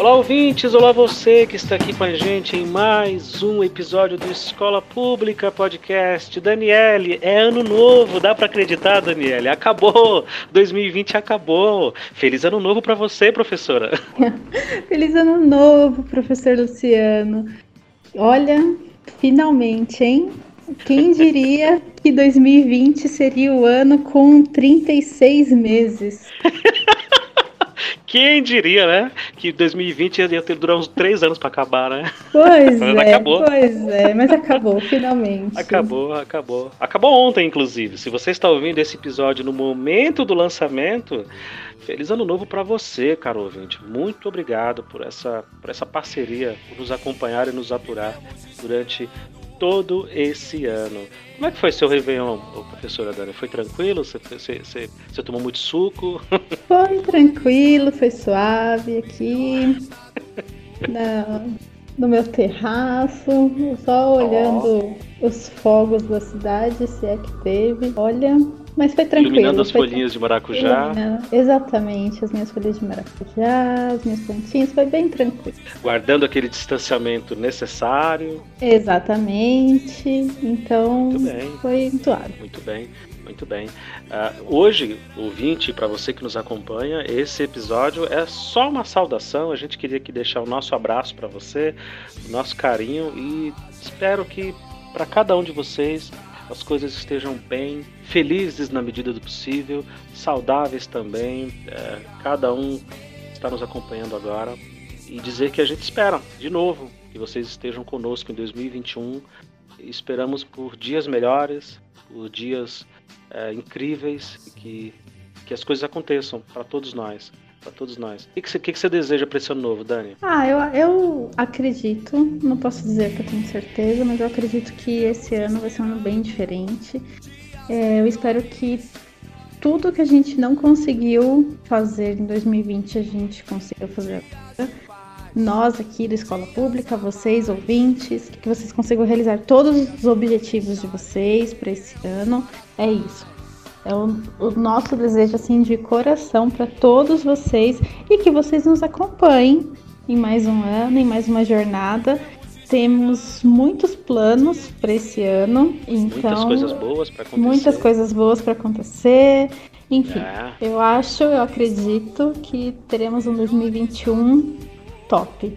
Olá, ouvintes! Olá, você que está aqui com a gente em mais um episódio do Escola Pública Podcast. Daniele, é ano novo, dá para acreditar, Daniele? Acabou! 2020 acabou! Feliz ano novo para você, professora! Feliz ano novo, professor Luciano! Olha, finalmente, hein? Quem diria que 2020 seria o ano com 36 meses? Quem diria, né? Que 2020 ia ter durar uns três anos para acabar, né? Pois mas é, acabou. pois é, mas acabou, finalmente. Acabou, acabou. Acabou ontem, inclusive. Se você está ouvindo esse episódio no momento do lançamento, feliz ano novo para você, caro ouvinte. Muito obrigado por essa, por essa parceria, por nos acompanhar e nos aturar durante todo esse ano. Como é que foi seu Réveillon, professora Dani? Foi tranquilo? Você, você, você, você tomou muito suco? Foi tranquilo, foi suave aqui. No meu terraço, só olhando oh. os fogos da cidade, se é que teve. Olha, mas foi tranquilo. Iluminando as folhinhas de maracujá. Exatamente, as minhas folhas de maracujá, as minhas plantinhas, foi bem tranquilo. Guardando aquele distanciamento necessário. Exatamente. Então, foi suave. Muito bem. Muito bem. Uh, hoje, ouvinte, para você que nos acompanha, esse episódio é só uma saudação. A gente queria aqui deixar o nosso abraço para você, o nosso carinho e espero que para cada um de vocês as coisas estejam bem, felizes na medida do possível, saudáveis também. É, cada um está nos acompanhando agora e dizer que a gente espera, de novo, que vocês estejam conosco em 2021. Esperamos por dias melhores, por dias é, incríveis, que, que as coisas aconteçam para todos nós para todos nós. O que, que, você, que, você deseja para esse ano novo, Dani? Ah, eu, eu acredito, não posso dizer que eu tenho certeza, mas eu acredito que esse ano vai ser um ano bem diferente. É, eu espero que tudo que a gente não conseguiu fazer em 2020 a gente consiga fazer agora. Nós aqui da escola pública, vocês ouvintes, que vocês consigam realizar todos os objetivos de vocês para esse ano. É isso. É o, o nosso desejo assim de coração para todos vocês e que vocês nos acompanhem em mais um ano, em mais uma jornada. Temos muitos planos para esse ano, então muitas coisas boas para acontecer. Muitas coisas boas para acontecer. Enfim, é. eu acho, eu acredito que teremos um 2021 top.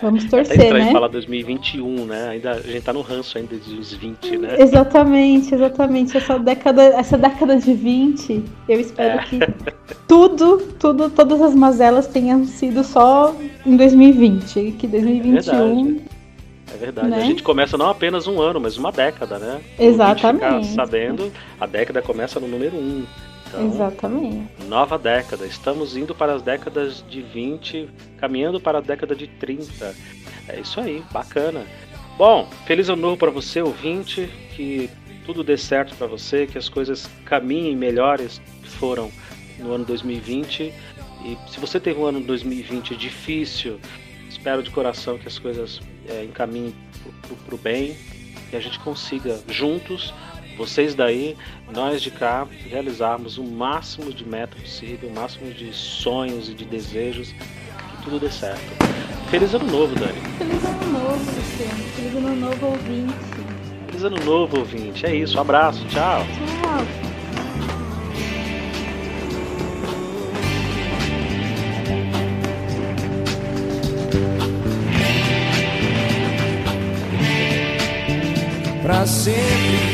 Vamos torcer, é né? falar 2021, né? Ainda, a gente tá no ranço ainda dos 20, né? Exatamente, exatamente. Essa década, essa década de 20, eu espero é. que tudo, tudo, todas as mazelas tenham sido só em 2020. Que 2021. É verdade. É verdade. Né? A gente começa não apenas um ano, mas uma década, né? Exatamente. sabendo, a década começa no número 1. Um. Então, Exatamente. Nova década. Estamos indo para as décadas de 20, caminhando para a década de 30. É isso aí, bacana. Bom, feliz ano novo para você, ouvinte, que tudo dê certo para você, que as coisas caminhem melhores que foram no ano 2020. E se você teve um ano 2020 difícil, espero de coração que as coisas é, encaminhem para o bem, que a gente consiga juntos vocês daí, nós de cá, realizarmos o máximo de meta possível, o máximo de sonhos e de desejos, que tudo dê certo. Feliz ano novo, Dani. Feliz ano novo, Luciano. Feliz ano novo, ouvinte. Feliz ano novo, ouvinte. É isso, um abraço, tchau. Tchau. Pra sempre